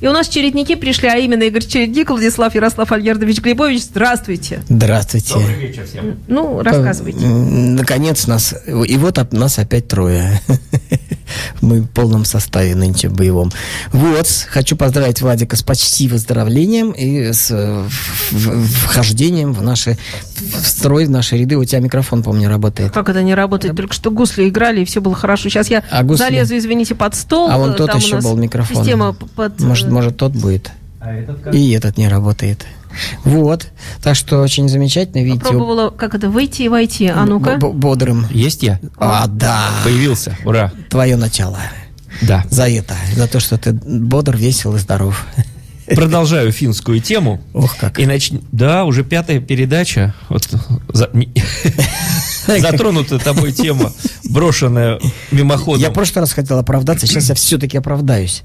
И у нас чередники пришли, а именно Игорь Чередник, Владислав Ярослав Альгердович Глебович. Здравствуйте. Здравствуйте. Добрый вечер всем. Ну, рассказывайте. М, Наконец нас, и вот от нас опять трое. Мы в полном составе нынче боевом. Вот, хочу поздравить Владика с почти выздоровлением и с э, вхождением в наши, в строй, в наши ряды. У тебя микрофон, помню, работает. Как это не работает? Только что гусли играли, и все было хорошо. Сейчас я А гусли? залезу, извините, под стол. А вон тот Там у еще нас был микрофон. Система под... Может, может, тот будет. А этот как? И этот не работает. Вот. Так что очень замечательно, видите, Пробовала, как это, выйти и войти. А ну-ка. бодрым. Есть я? А, да. Появился. Ура. Твое начало. Да. За это. За то, что ты бодр, весел и здоров. Продолжаю финскую тему. Ох, как. И нач... Да, уже пятая передача. Вот за- Затронутая тобой тема, брошенная мимоходом. Я в прошлый раз хотел оправдаться, сейчас я все-таки оправдаюсь.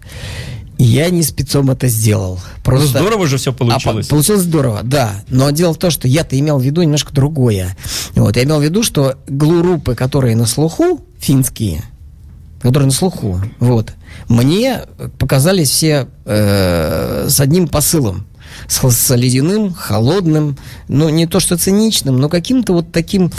Я не спецом это сделал. Ну, Просто... здорово же все А, по- получилось. получилось здорово, да. Но дело в том, что я-то имел в виду немножко другое. Вот, я имел в виду, что глурупы, которые на слуху, финские, которые на слуху, вот, мне показались все э, с одним посылом. С, с ледяным, холодным, ну, не то что циничным, но каким-то вот таким,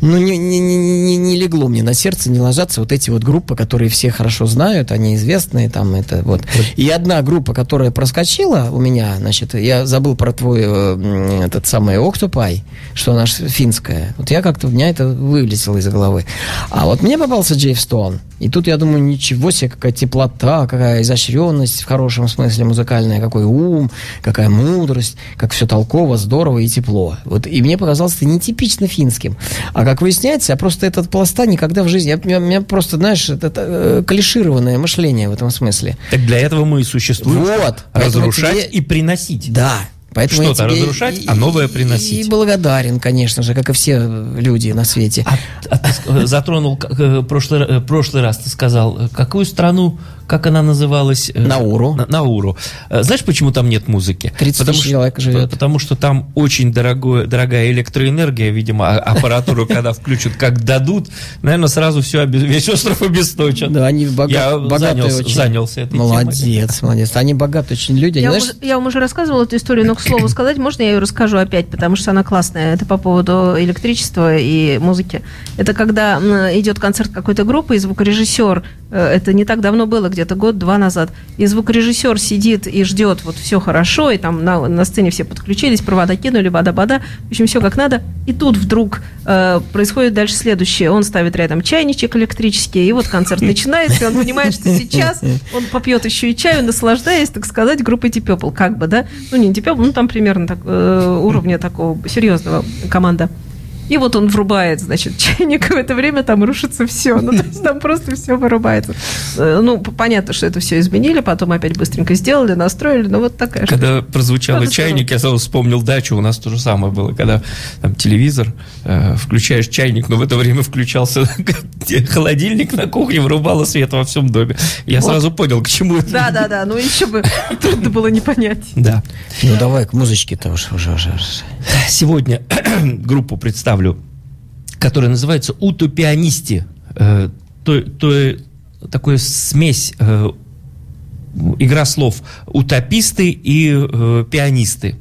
ну, не, не, не, не- легло мне на сердце, не ложатся вот эти вот группы, которые все хорошо знают, они известные, там, это вот. И одна группа, которая проскочила у меня, значит, я забыл про твой, э, этот самый Octopi, что она ж финская. Вот я как-то, у меня это вылетело из головы. А вот мне попался Джейв Стоун. И тут я думаю, ничего себе, какая теплота, какая изощренность в хорошем смысле музыкальная, какой ум, какая мудрость, как все толково, здорово и тепло. Вот, и мне показалось это нетипично финским. А как выясняется, я просто этот пласта никогда в жизни... Я, у меня- просто, знаешь, это, это, э, клишированное мышление в этом смысле. Так для этого мы и существуем. Вот. Разрушать тебе- и приносить. Да. Поэтому Что-то разрушать, и- а новое приносить. И благодарен, конечно же, как и все люди на свете. А, а ты ск- затронул э, прошлый, э, прошлый раз, ты сказал, э, какую страну, как она называлась? Э, Науру. На- Науру. Э, Знаешь, почему там нет музыки? 30 тысяч что- человек живет. Потому что там очень дорогое, дорогая электроэнергия, видимо, а- аппаратуру, когда включат, как дадут, наверное, сразу все, весь остров обесточен. Да, они богатые занялся, очень. занялся этой. Молодец, молодец. Они богатые очень люди. Я, вам уже, рассказывала эту историю, но к слову сказать, можно я ее расскажу опять, потому что она классная. Это по поводу электричества и музыки. Это когда идет концерт какой-то группы, и звукорежиссер, э, это не так давно было, где-то год-два назад, и звукорежиссер сидит и ждет, вот все хорошо, и там на, на сцене все подключились, провода кинули, бада-бада, в общем, все как надо. И тут вдруг э, происходит дальше следующее. Он ставит рядом чайничек электрический, и вот концерт начинается, и он понимает, что сейчас он попьет еще и чаю, наслаждаясь, так сказать, группой Purple, как бы, да? Ну, не Purple, ну, там примерно так, э, уровня такого серьезного команда. И вот он врубает, значит, чайник, и в это время там рушится все. Ну, то есть там просто все вырубается. Э, Ну, понятно, что это все изменили, потом опять быстренько сделали, настроили, но вот такая штука. Когда прозвучал Правда, чайник, я сразу вспомнил дачу. У нас то же самое было, когда там телевизор, э, включаешь чайник, но в это время включался холодильник на кухне, вырубало свет во всем доме. Я Вот. сразу понял, к чему это. Да, да, да, ну еще бы трудно было не понять. Да. ну давай к музычке-то уж, уже, уже, уже. Сегодня группу представлю, которая называется «Утопианисти». Э, то, то, такое смесь, э, игра слов «утописты» и э, «пианисты».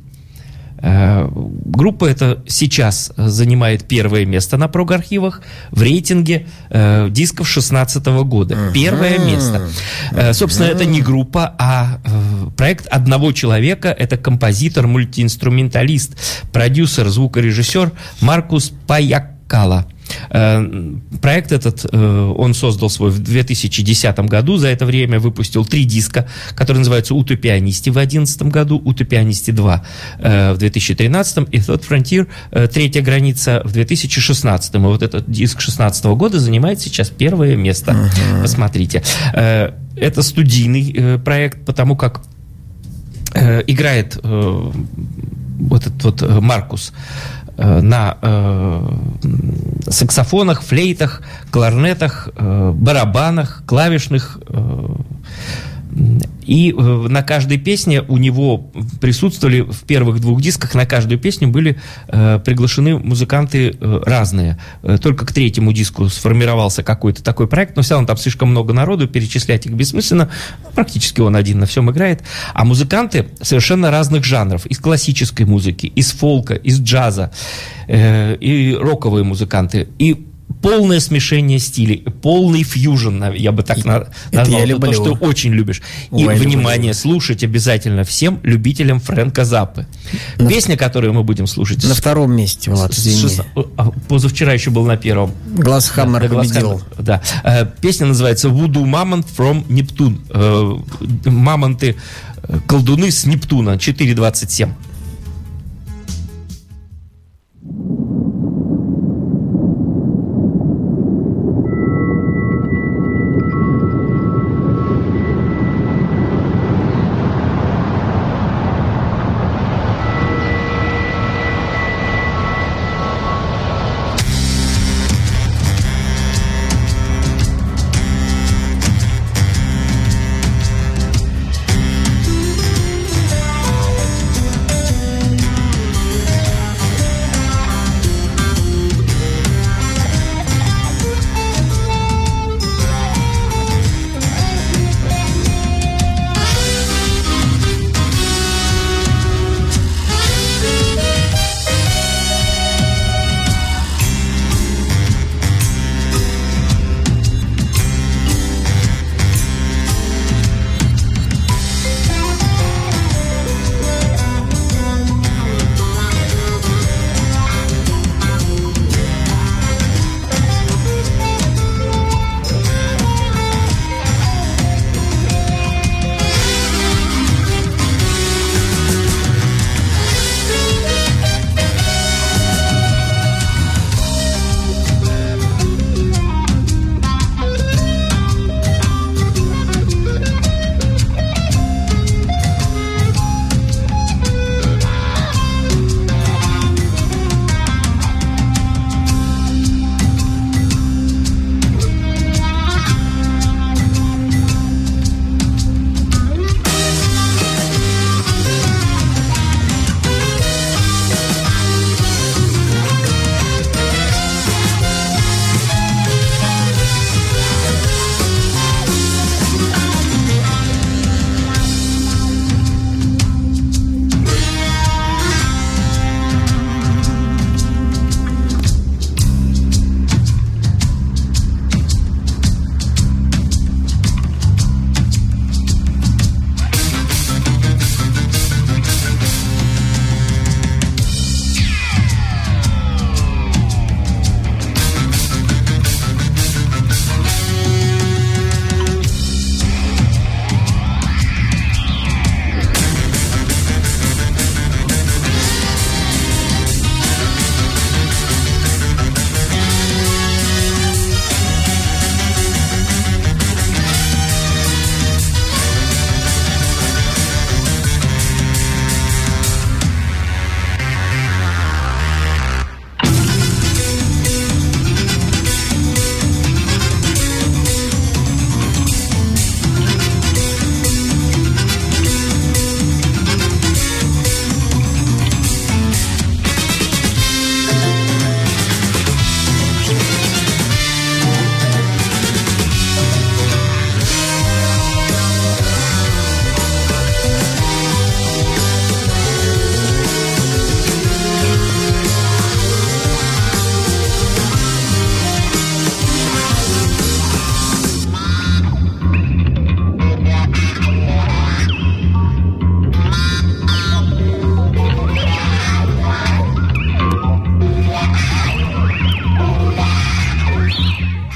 Э, Группа эта сейчас занимает первое место на прог-архивах в рейтинге э, дисков 16 года. Первое место. Э, Собственно, это не группа, а э, проект одного человека. Это композитор, мультиинструменталист, продюсер, звукорежиссер Маркус Паяккала. Э, Проект этот э, он создал свой в 2010 году. За это время выпустил три диска, которые называются «Утопианисти» в 2011 году, «Утопианисти 2» э, в 2013 и «Third Frontier. Третья граница» в 2016. И вот этот диск 2016 года занимает сейчас первое место. Посмотрите. Э, Это студийный проект, потому как играет вот этот вот Маркус на э, саксофонах, флейтах, кларнетах, э, барабанах, клавишных, э, И э, на каждой песне у него присутствовали в первых двух дисках, на каждую песню были э, приглашены музыканты э, разные. Э, Только к третьему диску сформировался какой-то такой проект, но все равно там слишком много народу, перечислять их бессмысленно. Практически он один на всем играет. А музыканты совершенно разных жанров. Из классической музыки, из фолка, из джаза, э, и роковые музыканты. И полное смешение стилей, полный фьюжн, я бы так на- это назвал. я Это люблю. то, что очень любишь. И, Ой, люблю, внимание, люблю. слушать обязательно всем любителям Фрэнка Заппы. Песня, которую мы будем слушать... На с- втором месте, Влад, извини. шестна- а, Позавчера еще был на первом. Глаз Хаммер Да, победил. Да. Э, Песня называется «Voodoo Мамонт from Нептун». Э, Мамонты, э, колдуны с Нептуна, 4.27.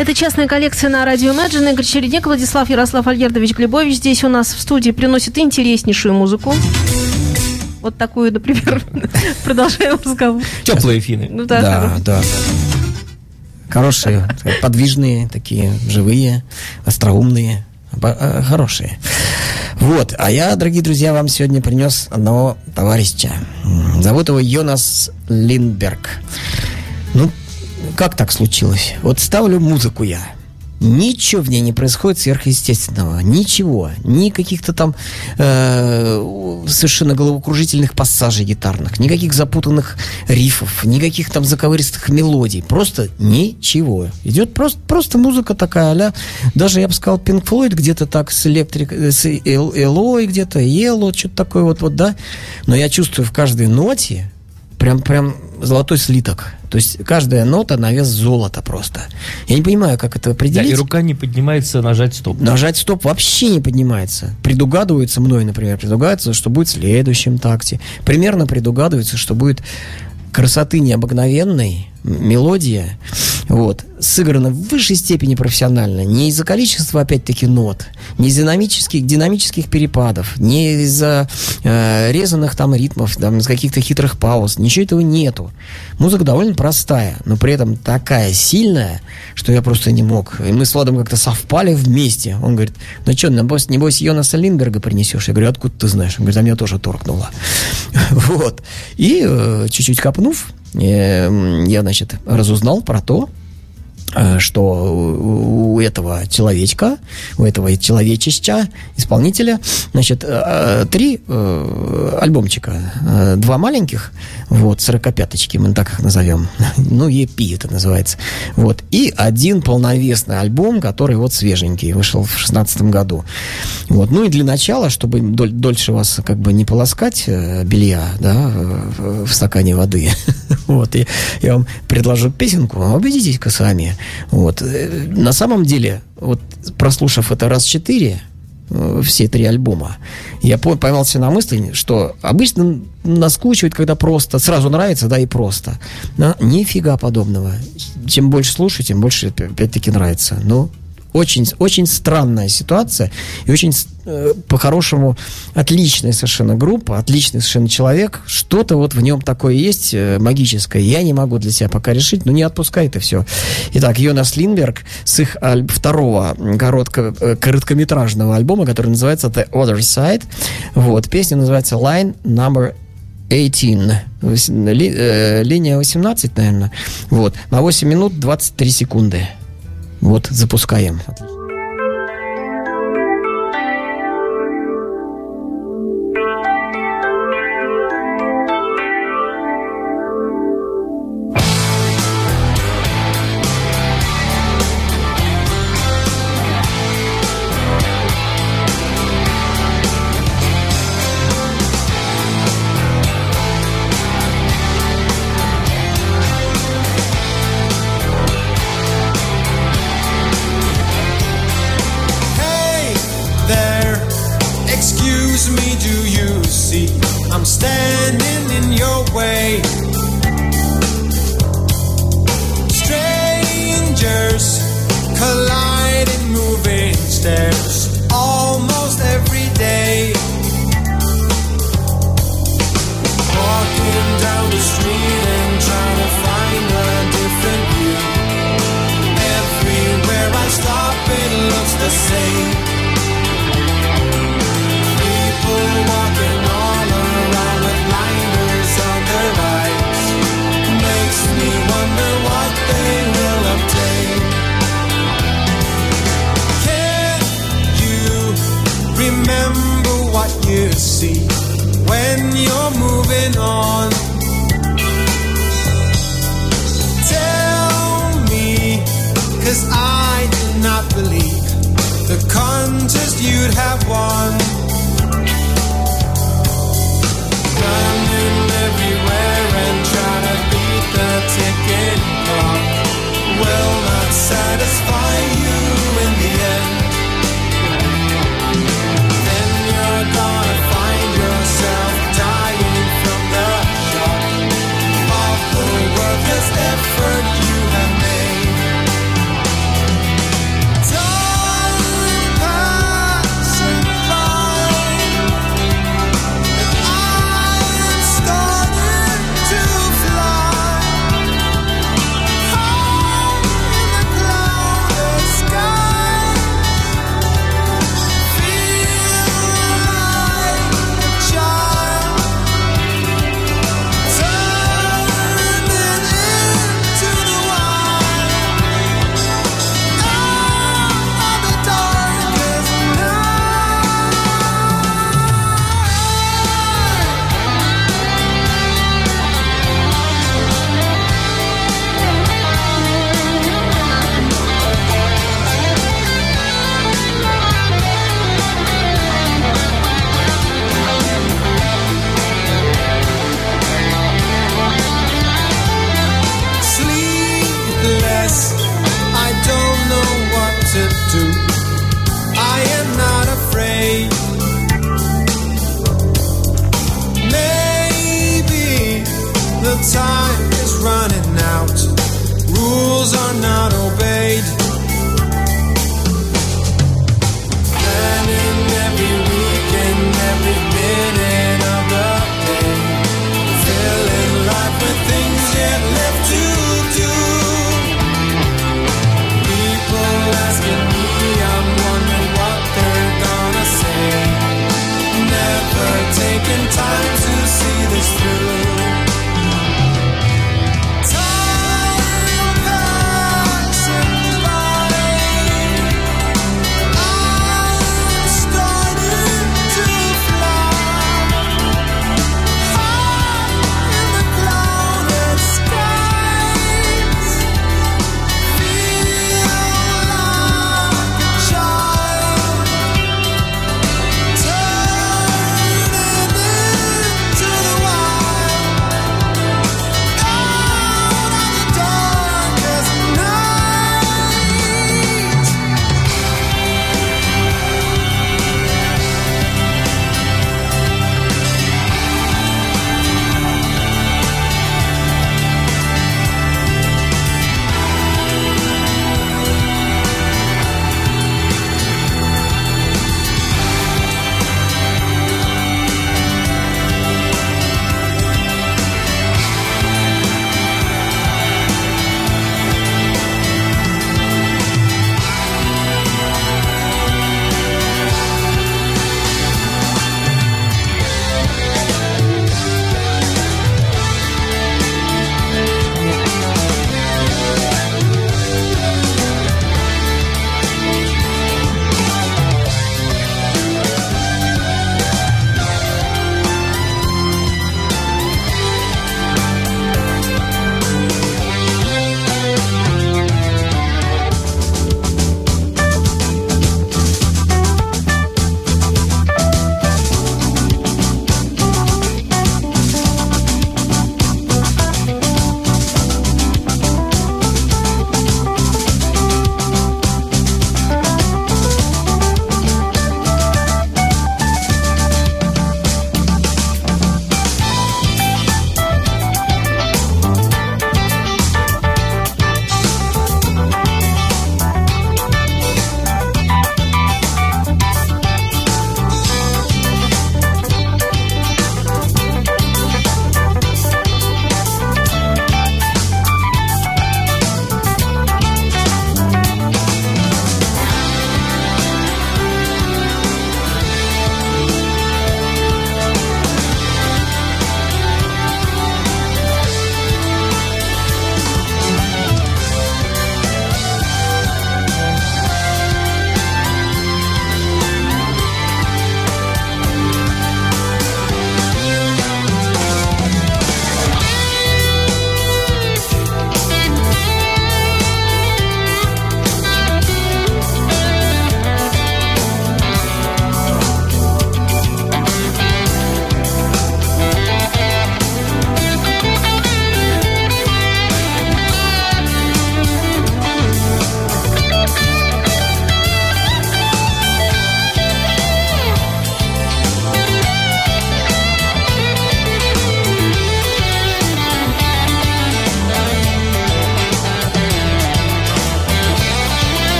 Это частная коллекция на радио Imagine. Игорь Чередник, Владислав Ярослав Альгердович Глебович здесь у нас в студии приносит интереснейшую музыку. Вот такую, например. Продолжаем разговор. Теплые финны. Ну да, Да, да. Хорошие, подвижные, такие живые, остроумные, э, хорошие. Вот, а я, дорогие друзья, вам сегодня принес одного товарища. Зовут его Йонас Линдберг. Как так случилось? Вот ставлю музыку я. Ничего в ней не происходит сверхъестественного. Ничего. Ни каких-то там э, совершенно головокружительных пассажей гитарных, никаких запутанных рифов, никаких там заковыристых мелодий. Просто ничего. Идет просто, просто музыка такая, а даже, я бы сказал, Pink Floyd где-то так с электрик, с Элой где-то, Yellow, что-то такое вот, вот, да. Но я чувствую в каждой ноте прям, прям золотой слиток. То есть каждая нота на вес золота просто. Я не понимаю, как это Да, определить. и рука не поднимается нажать стоп. Нажать стоп вообще не поднимается. Предугадывается мной, например, предугадывается, что будет в следующем такте. Примерно предугадывается, что будет красоты необыкновенной, мелодия, вот, сыграна в высшей степени профессионально. Не из-за количества, опять-таки, нот, не из-за динамических, динамических перепадов, не из-за э, резаных там ритмов, там, из каких-то хитрых пауз. Ничего этого нету. Музыка довольно простая, но при этом такая сильная, что я просто не мог. И мы с Владом как-то совпали вместе. Он говорит, ну что, небось, небось Йонаса Линдберга принесешь? Я говорю, откуда ты знаешь? Он говорит, а меня тоже торкнуло. Вот. И э, чуть-чуть копнув, я, значит, разузнал про то, э, что у этого человечка, у этого человечища, исполнителя, значит, э, э, три э, альбомчика. Э, Два маленьких, вот, сорокопяточки, мы так их назовем. Ну, EP это называется. Вот. И один полновесный альбом, который вот свеженький, вышел в шестнадцатом году. Вот. Ну и для начала, чтобы доль- дольше вас как бы не полоскать э, белья, да, в, стакане воды, вот, и я вам предложу песенку, убедитесь-ка сами. Вот. Э, На самом деле, вот прослушав это раз четыре, э, все три альбома, я по- поймался на мысли, что обычно наскучивает, когда просто, сразу нравится, да, и просто. Но нифига подобного. Чем больше слушаю, тем больше опя- опять-таки нравится. Ну, очень, очень странная ситуация и очень э, по-хорошему отличная совершенно группа, отличный совершенно человек. Что-то вот в нем такое есть э, магическое. Я не могу для себя пока решить, но не отпускай это все. Итак, Йонас Линберг с их аль- второго коротко, э, короткометражного альбома, который называется The Other Side. Вот, песня называется Line Number 18. Вось- ли- э, линия 18, наверное. Вот. На 8 минут 23 секунды. Вот, запускаем. Hey see I'm standing in your way? Strangers colliding, moving stairs almost moving on? Tell me, cause I do not believe the contest you'd have won.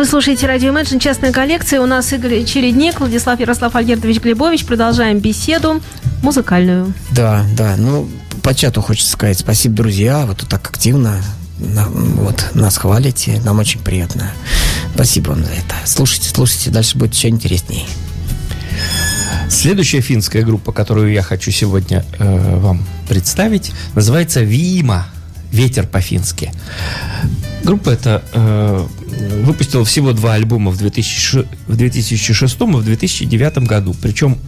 Вы слушаете радио Imagine, частная коллекция. У нас Игорь Чередник, Владислав Ярослав Альгертович Глебович. Продолжаем беседу музыкальную. Да, да. Ну, по чату хочется сказать спасибо, друзья. Вы тут так активно на- вот, нас хвалите. Нам очень приятно. Спасибо вам за это. Слушайте, слушайте. Дальше будет еще интереснее. Следующая финская группа, которую я хочу сегодня э, вам представить, называется Вима. Ветер по-фински. Группа эта э, выпустила всего два альбома в, 2006 в 2006 и в 2009 году. Причем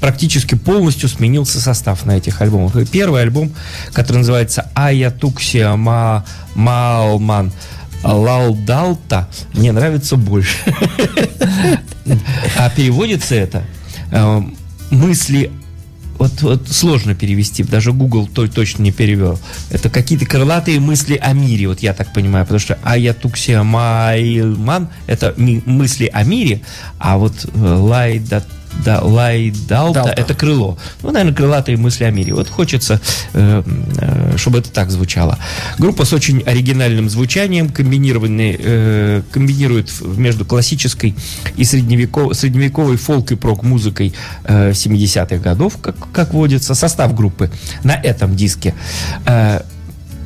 практически полностью сменился состав на этих альбомах. И Первый альбом, который называется Ая Туксия Ма Маалман Лалдалта, мне нравится больше. А переводится это э, мысли вот, вот сложно перевести, даже Google то, точно не перевел. Это какие-то крылатые мысли о мире, вот я так понимаю, потому что Аятуксия Майлман это мысли о мире, а вот э, Лайда да, Лайдалта Далта. это крыло. Ну, наверное, крылатые мысли о мире. Вот хочется, э, э, чтобы это так звучало. Группа с очень оригинальным звучанием, комбинированный, э, комбинирует между классической и средневековой, средневековой фолк и прок-музыкой э, 70-х годов, как, как водится. Состав группы на этом диске. Э,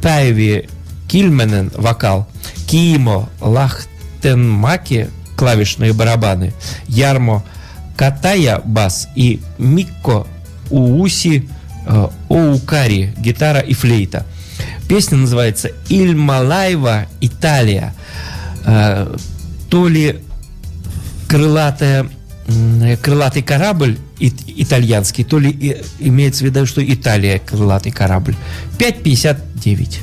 Päivi Кильменен вокал, Кимо Лахтенмаки клавишные барабаны, Ярмо Катая бас и Микко Ууси э, Оукари гитара и флейта. Песня называется Ильмалайва Италия. Э, То ли крылатая, крылатый корабль ит- итальянский, то ли имеется в виду, что Италия крылатый корабль. 5.59.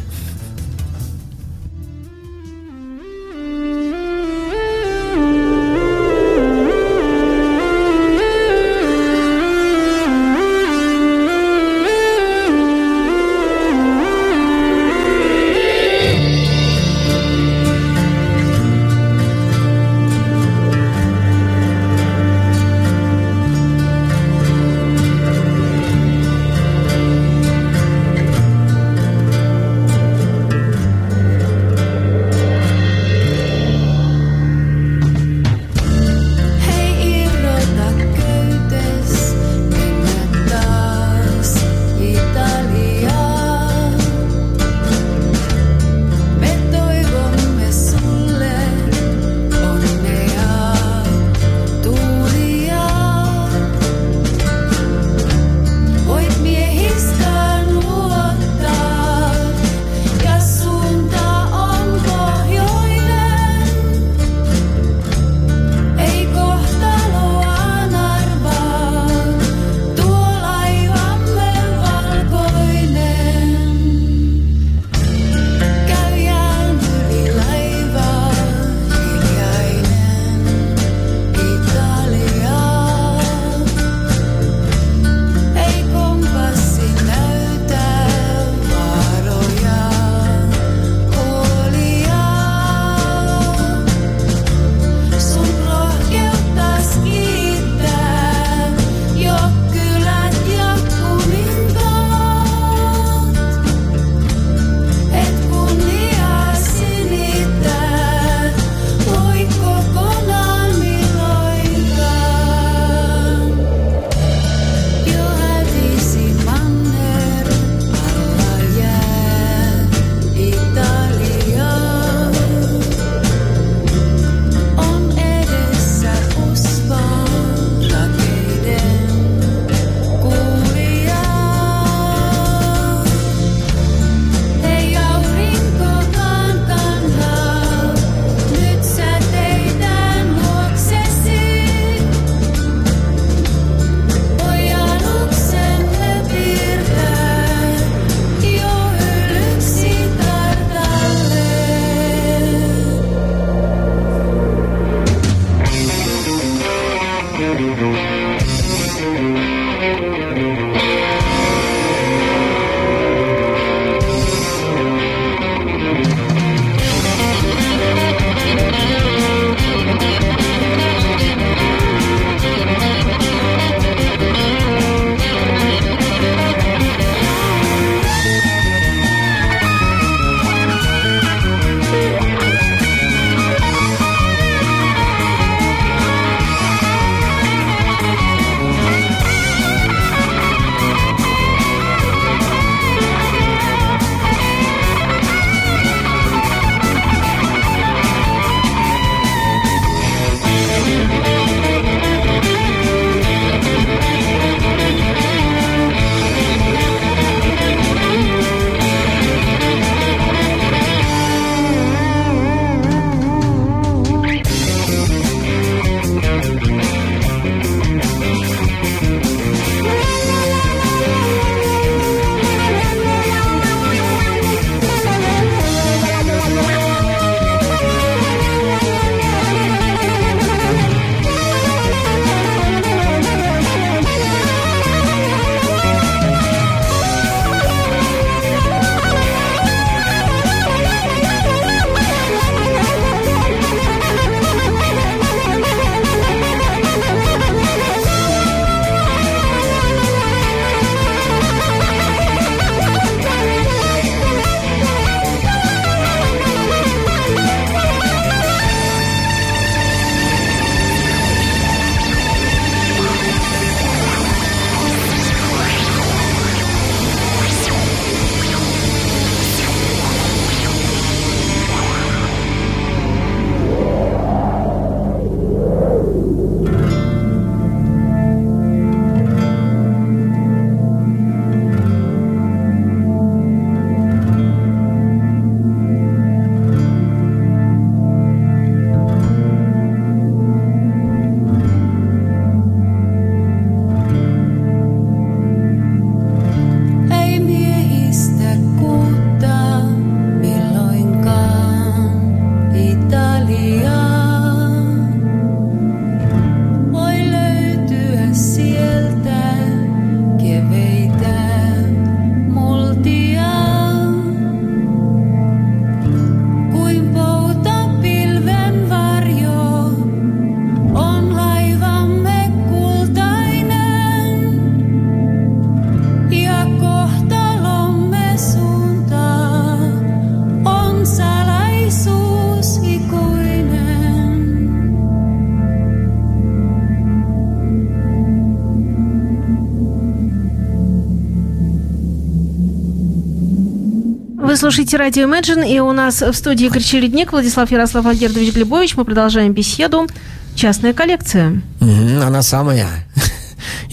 слушаете радио Imagine, и у нас в студии Игорь Чередник, Владислав Ярослав Альгердович Глебович. Мы продолжаем беседу. Частная коллекция. Она самая.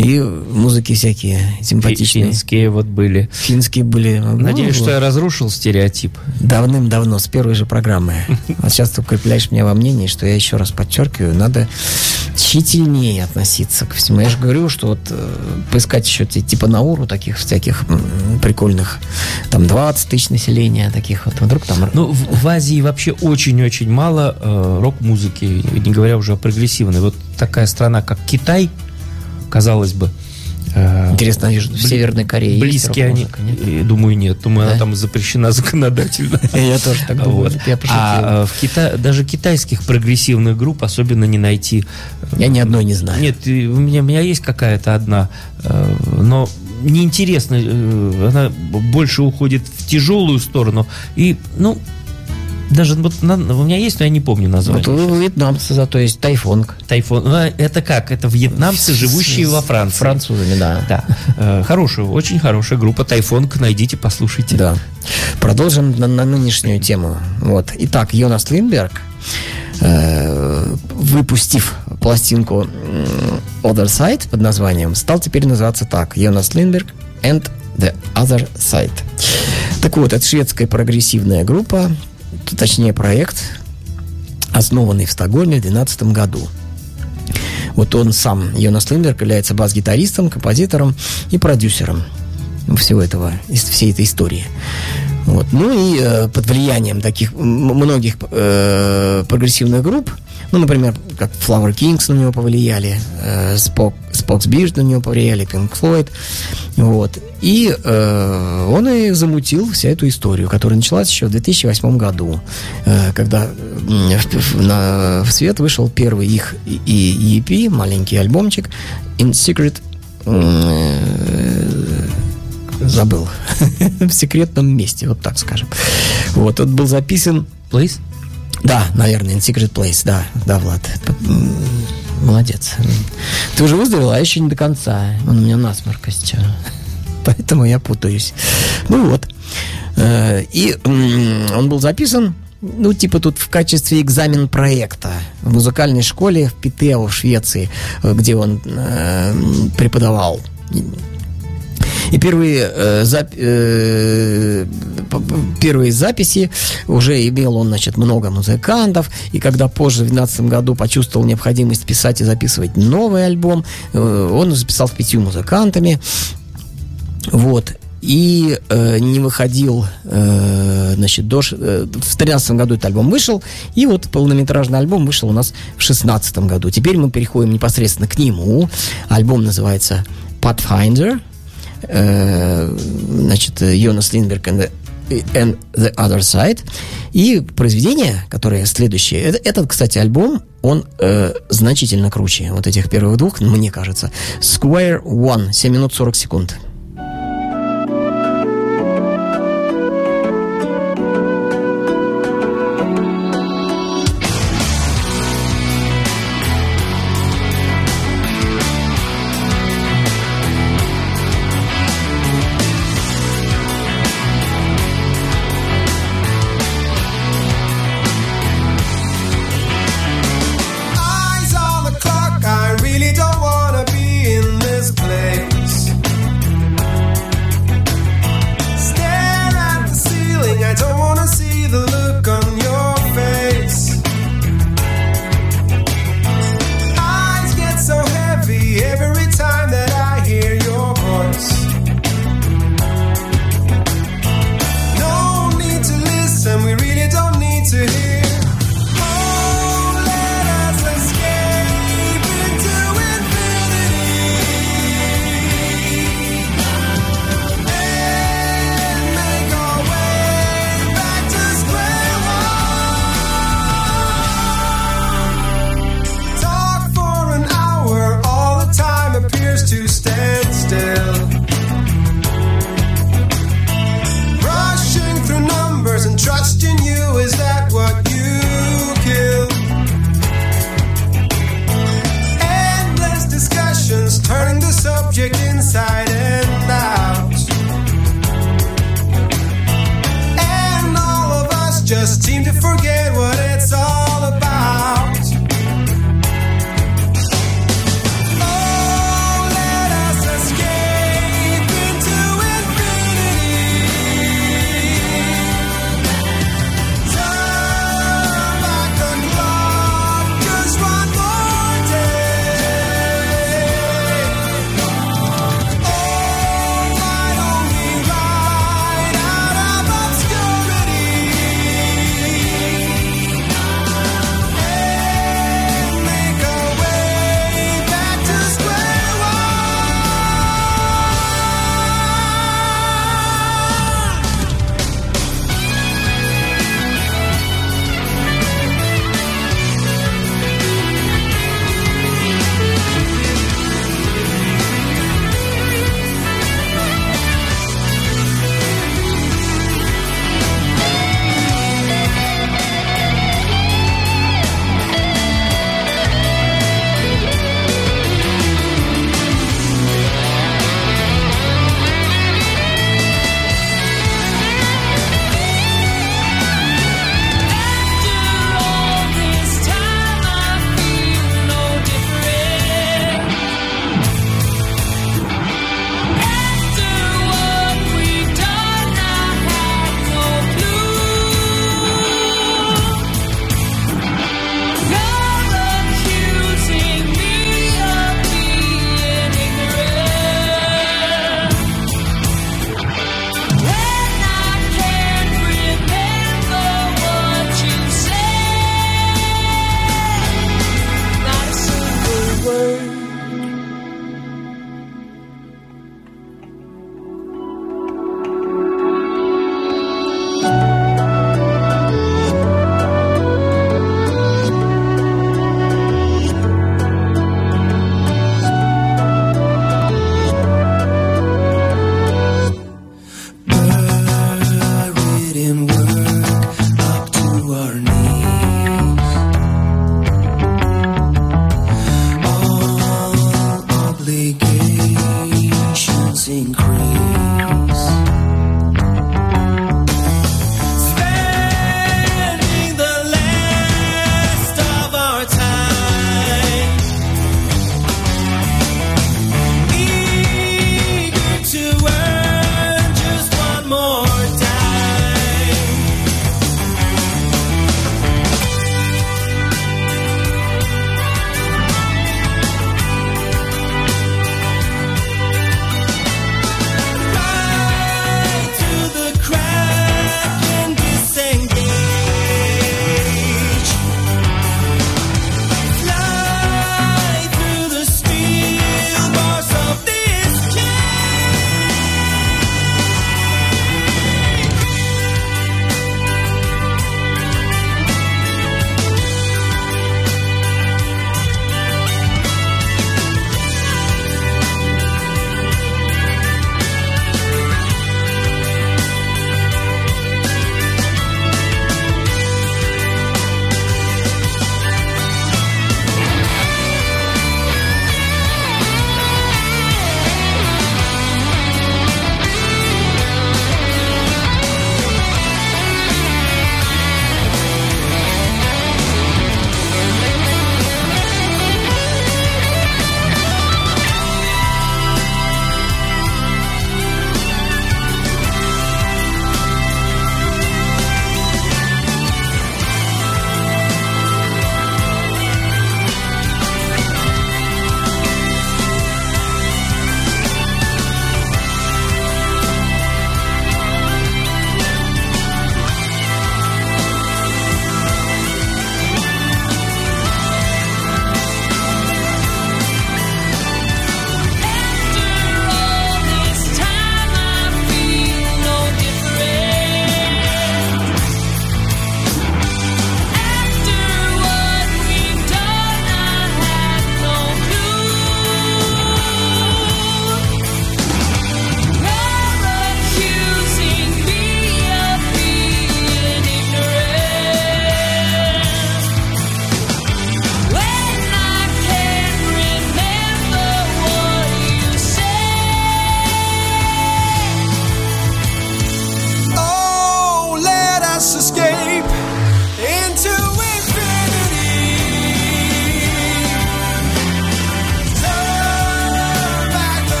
И музыки всякие симпатичные. Финские вот были. Финские были. ну, Надеюсь, вот. что я разрушил стереотип. Давным-давно, с первой же программы. Вот сейчас ты укрепляешь меня во мнении, что я еще раз подчеркиваю, надо тщательнее относиться ко всему. Я же говорю, что вот э, поискать еще типа Науру, таких всяких прикольных, там 20 тысяч населения, таких вот, вдруг там... Ну, в, в Азии вообще очень-очень мало э, рок-музыки, не говоря уже о прогрессивной. Вот такая страна, как Китай, казалось бы, э, Интересно, я вижу, в Северной Корее близкие они. нет? Э, Думаю, нет. Думаю, Да? она там запрещена законодательно. Я тоже так думаю. А э, в Кита... даже китайских прогрессивных групп особенно не найти. Я ни одной не знаю. Нет, у меня, у меня есть какая-то одна, э, но неинтересно, э, она больше уходит в тяжелую сторону. И, ну, даже вот на- у меня есть, но я не помню название. Вот у вьетнамца зато есть тайфонг. Тайфун. Ну, Это как? Это вьетнамцы, живущие во Франции. Французами, да. Да. Э, Хорошая, очень хорошая группа Тайфонг. Найдите, послушайте. Да. Продолжим на, на нынешнюю тему. Вот. Итак, Йонас Линдберг, э, выпустив пластинку Other Side под названием, стал теперь называться так. Йонас Линдберг and the Other Side. Так вот, это шведская прогрессивная группа, точнее проект, основанный в Стокгольме в 2012 году. Вот он сам, Йонас Линдберг, является бас-гитаристом, композитором и продюсером всего этого, из- всей этой истории. Вот. Ну и э, под влиянием таких многих э, прогрессивных групп, ну, например, как Flower Kings на него повлияли, э, Spock, Spock's на него повлияли, Pink Floyd, вот. И э, он и замутил вся эту историю, которая началась еще в 2008 году, э, когда в- на- в свет вышел первый их и, и EP, маленький альбомчик In Secret э, забыл. в секретном месте, вот так скажем. Вот, он был записан, Please? Да, наверное, In Secret Place, да, да, Влад. Молодец. Ты уже выздоровел, а еще не до конца. Он у меня насморк. Поэтому я путаюсь. Ну вот. Э, И он был записан, ну, типа тут в качестве экзамен проекта в музыкальной школе в Питео в Швеции, э, где он э, преподавал. И первые, э, зап- э, первые записи уже имел он, значит, много музыкантов. И когда позже, в 2012 году, почувствовал необходимость писать и записывать новый альбом, э, он записал с пятью музыкантами. Вот. И э, не выходил, э, значит, до, э, в 2013 году этот альбом вышел, и вот полнометражный альбом вышел у нас в 2016 году. Теперь мы переходим непосредственно к нему. Альбом называется Pathfinder. Э, значит, Йонас Линдберг and the, and the Other Side. И произведение, которое следующее, это, этот, кстати, альбом, он э, значительно круче вот этих первых двух, мне кажется. Square One, 7 минут 40 секунд.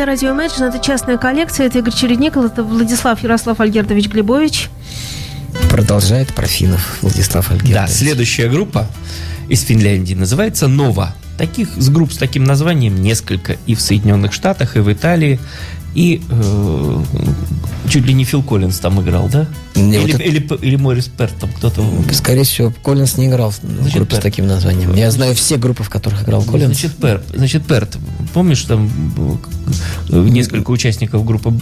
Это радио Imagine, это частная коллекция, это Игорь Чередников, это Владислав Ярослав Альгердович Глебович. Продолжает про финнов Владислав Альгердович. Да, следующая группа из Финляндии называется «Нова». Таких с групп с таким названием несколько и в Соединенных Штатах, и в Италии, и э, чуть ли не Фил Коллинз там играл, да? Не, или, вот это- или, или Морис Перт там кто-то. Скорее всего, Коллинз не играл в Значит, группе с Перт. таким названием. Я знаю все группы, в которых играл Коллинз. Значит, Перт, значит, Перт. Помнишь, там несколько участников группы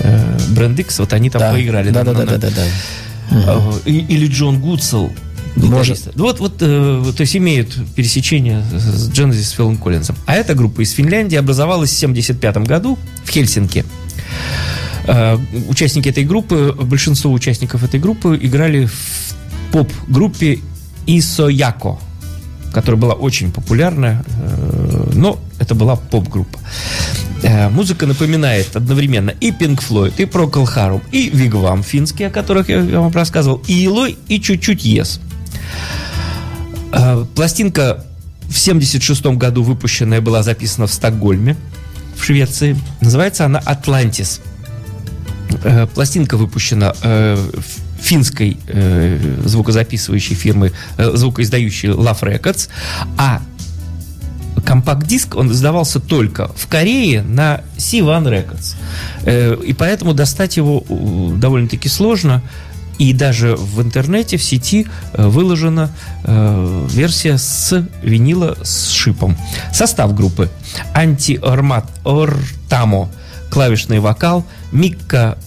э, Бренд Икс, вот они там Да. поиграли. Да, да, да, да, да, да. Или Джон Гудсел. Может. гитарист. Вот, вот, э, то есть имеют пересечение с Дженезис с Филом Коллинзом. А эта группа из Финляндии образовалась в 1975 году в Хельсинки. Э, Участники этой группы, большинство участников этой группы играли в поп-группе Исояко, которая была очень популярна, э, но это была поп-группа. Э, Музыка напоминает одновременно и Pink Floyd, и Procol Harum, и Wigwam финский, о которых я вам рассказывал, и Илой, и чуть-чуть Yes. Э, Пластинка в 76 году выпущенная была записана в Стокгольме, в Швеции. Называется она «Атлантис». Э, Пластинка выпущена э, финской звукозаписывающей фирмы, звукоиздающей Love Records, а компакт-диск, он издавался только в Корее на C1 Records. И поэтому достать его довольно-таки сложно. И даже в интернете, в сети э, выложена э, версия с винила с шипом. Состав группы. Антти Ортамо, клавишный вокал, Микко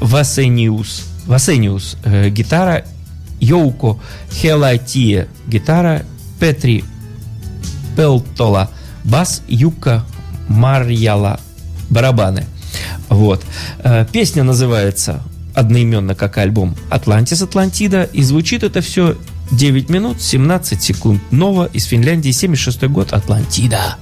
Васениус, Васениус, э, гитара, Йоуко Хелатие, гитара, Петри Пелтола, бас, Юка Марьяла, барабаны. Вот. Э, Песня называется одноименно как альбом «Атлантис Атлантида», и звучит это все 9 минут 17 секунд. Нова из Финляндии, 76 год, «Атлантида».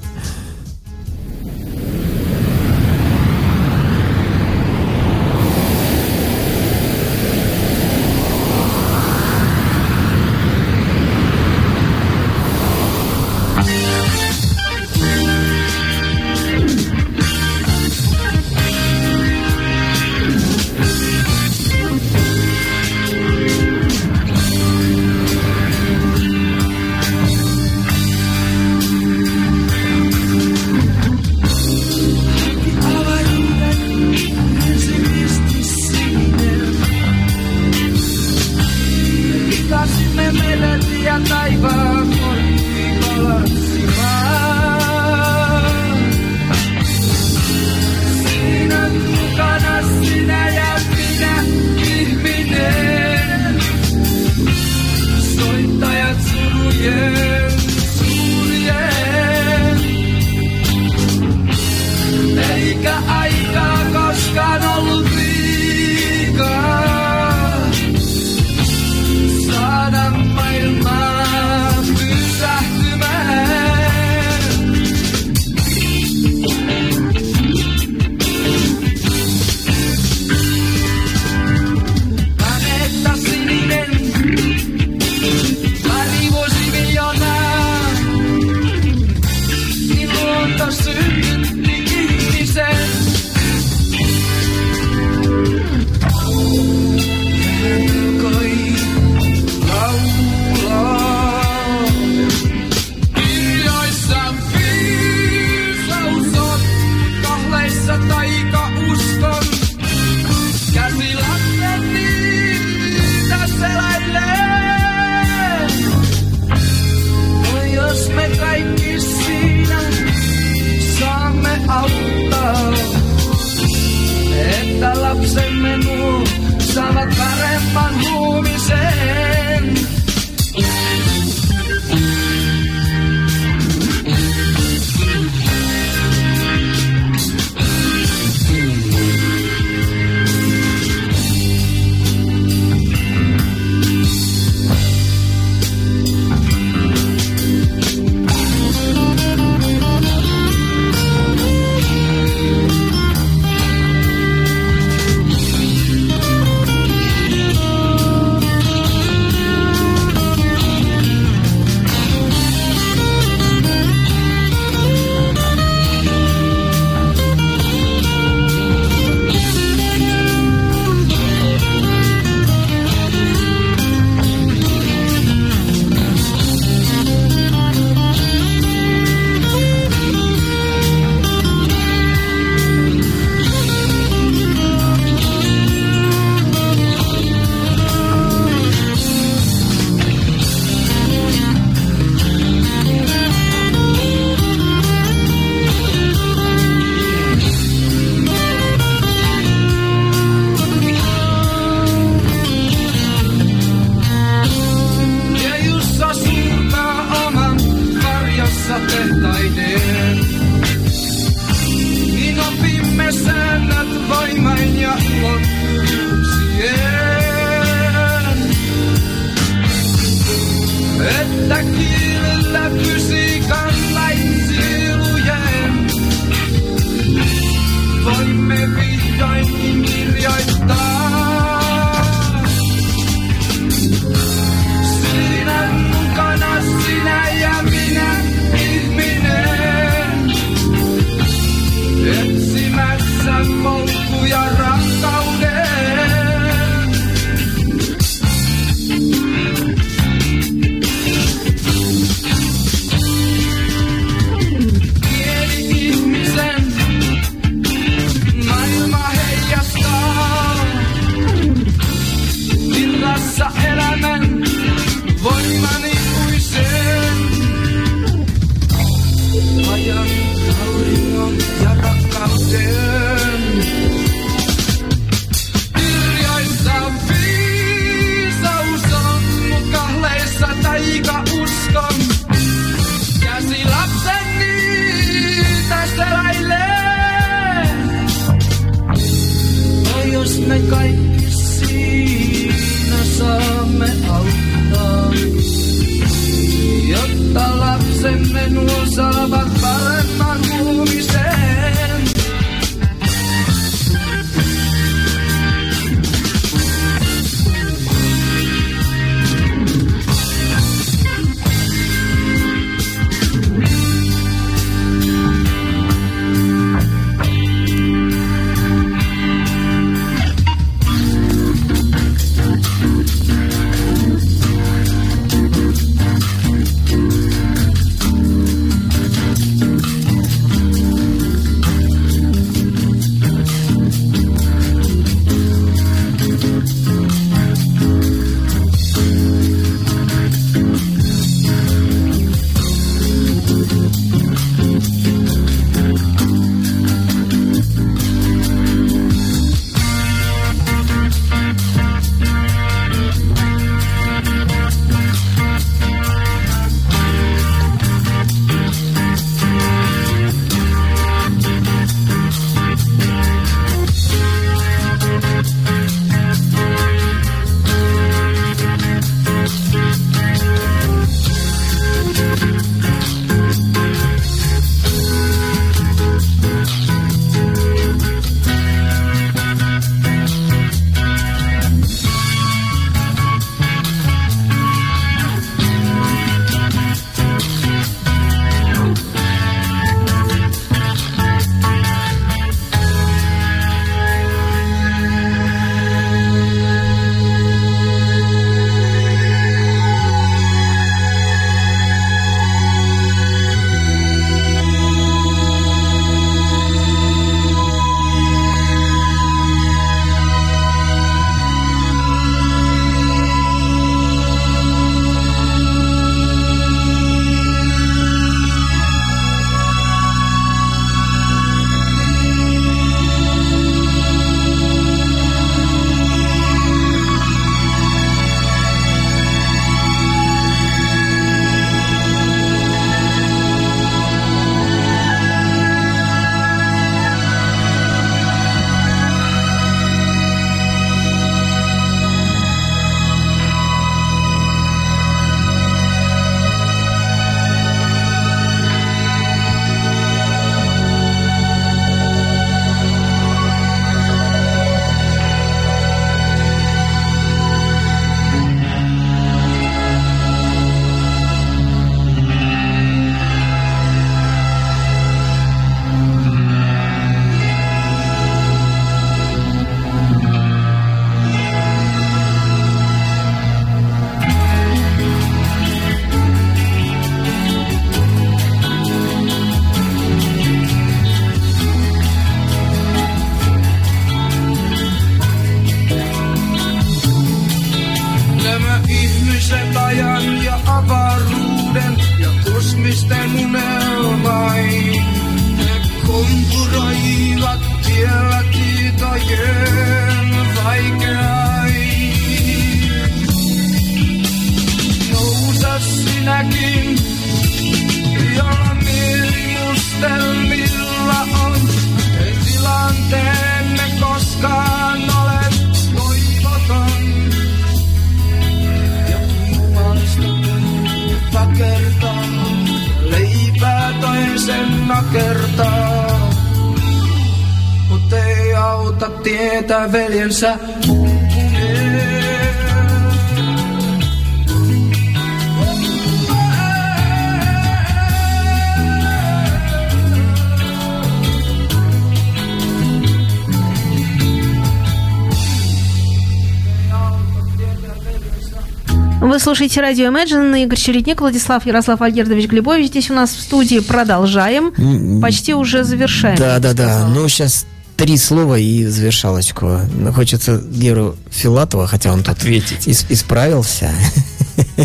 Слушаете радио Imagine, Игорь Чередник, Владислав Ярослав Альгердович Глебович. Здесь у нас в студии продолжаем. Почти уже завершаем. Да, да, да. Ну, сейчас три слова и завершалочку. Ну, Хочется Геру Филатова, хотя он тут Ответить. ис- исправился.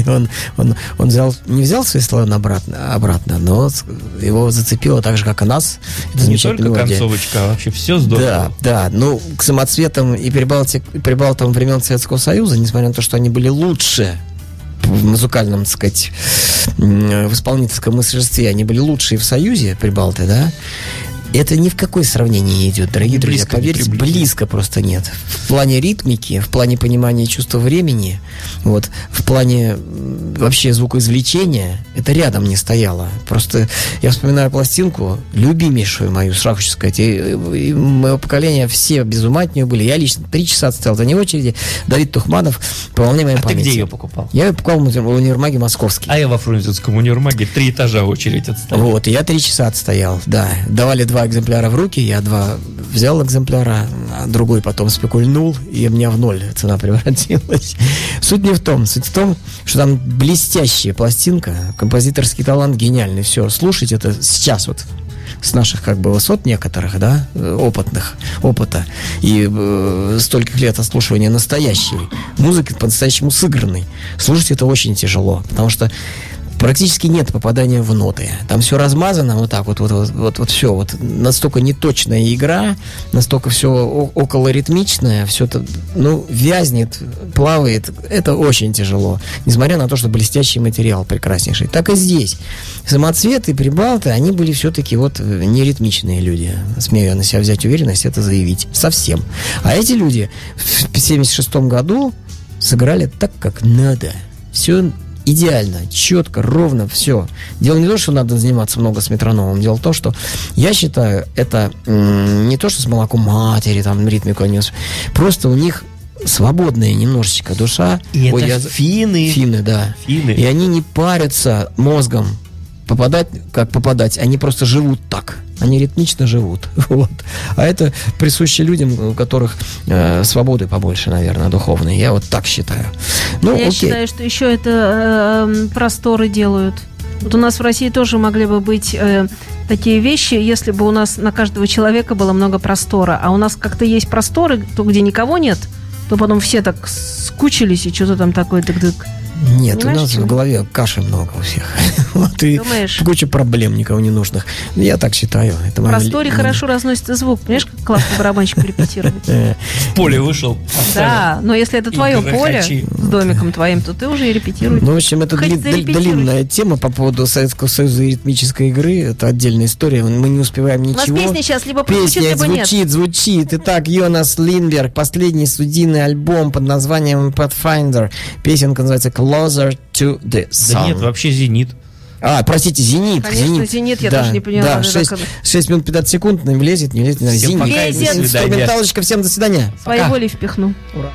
Он, он, он взял, не взял свои слова обратно, обратно, но его зацепило так же, как и нас. Это Не только мелодия. концовочка, а вообще все здорово. Да, да. Ну, к самоцветам и прибалтик, прибалтам времен Советского Союза, несмотря на то, что они были лучше в музыкальном, так сказать, в исполнительском мастерстве, они были лучшие в Союзе, прибалты, да, это ни в какое сравнение не идет, дорогие Ну, друзья. близко не Поверьте, близко просто нет. В плане ритмики, в плане понимания чувства времени, вот, в плане вообще звукоизвлечения, это рядом не стояло. Просто я вспоминаю пластинку, любимейшую мою, сразу хочу сказать, и, и моего поколения все без ума от нее были. Я лично три часа отстоял за ней в очереди. Давид Тухманов, по волне моей А ты памяти. где ее покупал? Я ее покупал в универмаге московский. А я во Фрунзенском универмаге три этажа очередь отстоял. Вот, и я три часа отстоял, да. Давали два экземпляра в руки, я два взял экземпляра, а другой потом спекульнул, и у меня в ноль цена превратилась. Суть не в том, суть в том, что там блестящая пластинка, композиторский талант гениальный, все, слушать это сейчас вот с наших как бы высот некоторых, да, э, опытных, опыта и э, стольких лет отслушивания настоящей музыки, по-настоящему сыгранной. Слушать это очень тяжело, потому что практически нет попадания в ноты. Там все размазано вот так вот, вот, вот, вот, вот все. Вот настолько неточная игра, настолько все около ритмичное, все это, ну, вязнет, плавает. Это очень тяжело. Несмотря на то, что блестящий материал прекраснейший. Так и здесь. Самоцветы, прибалты, они были все-таки вот э, неритмичные люди. Смею на себя взять уверенность это заявить. Совсем. А эти люди в 76 году сыграли так, как надо. Все идеально, четко, ровно, все. Дело не то, что надо заниматься много с метрономом. Дело в том, что я считаю, это не то, что с молоком матери, там, ритмику они... Просто у них свободная немножечко душа. И Ой, это я- финны. Финны, да. Финны. И они не парятся мозгом попадать, как попадать, они просто живут так. Они ритмично живут. Вот. А это присуще людям, у которых э, свободы побольше, наверное, духовной. Я вот так считаю. Ну, Я окей. считаю, что еще это э, просторы делают. Вот у нас в России тоже могли бы быть э, такие вещи, если бы у нас на каждого человека было много простора. А у нас как-то есть просторы, то где никого нет, то потом все так скучились и что-то там такое дык-дык. Нет, Понимаешь, у нас чего? в голове каши много у всех. Вот и Думаешь? куча проблем никого не нужных. Я так считаю. Это В моя просторе ли- хорошо разносится звук. Понимаешь, как классно барабанщик репетировать? Э, В поле вышел. Да, но если это твое поле с домиком твоим, то ты уже и репетируй. Ну, в общем, это дли- длинная тема по поводу Советского Союза и ритмической игры. Это отдельная история. Мы не успеваем У нас ничего. песня сейчас либо прозвучит, Песня либо нет. звучит, звучит. Итак, Йонас Линберг, последний студийный альбом под названием Pathfinder. Песенка называется Closer to the Sun. Да нет, вообще «Зенит». А, простите, «Зенит». Конечно, «Зенит», я даже не поняла, Да, это 6, как- 6 минут 15 секунд, не влезет, не влезет. Всем «Зенит». пока. Инструменталочка, всем до свидания. Своей волей впихну. Ура.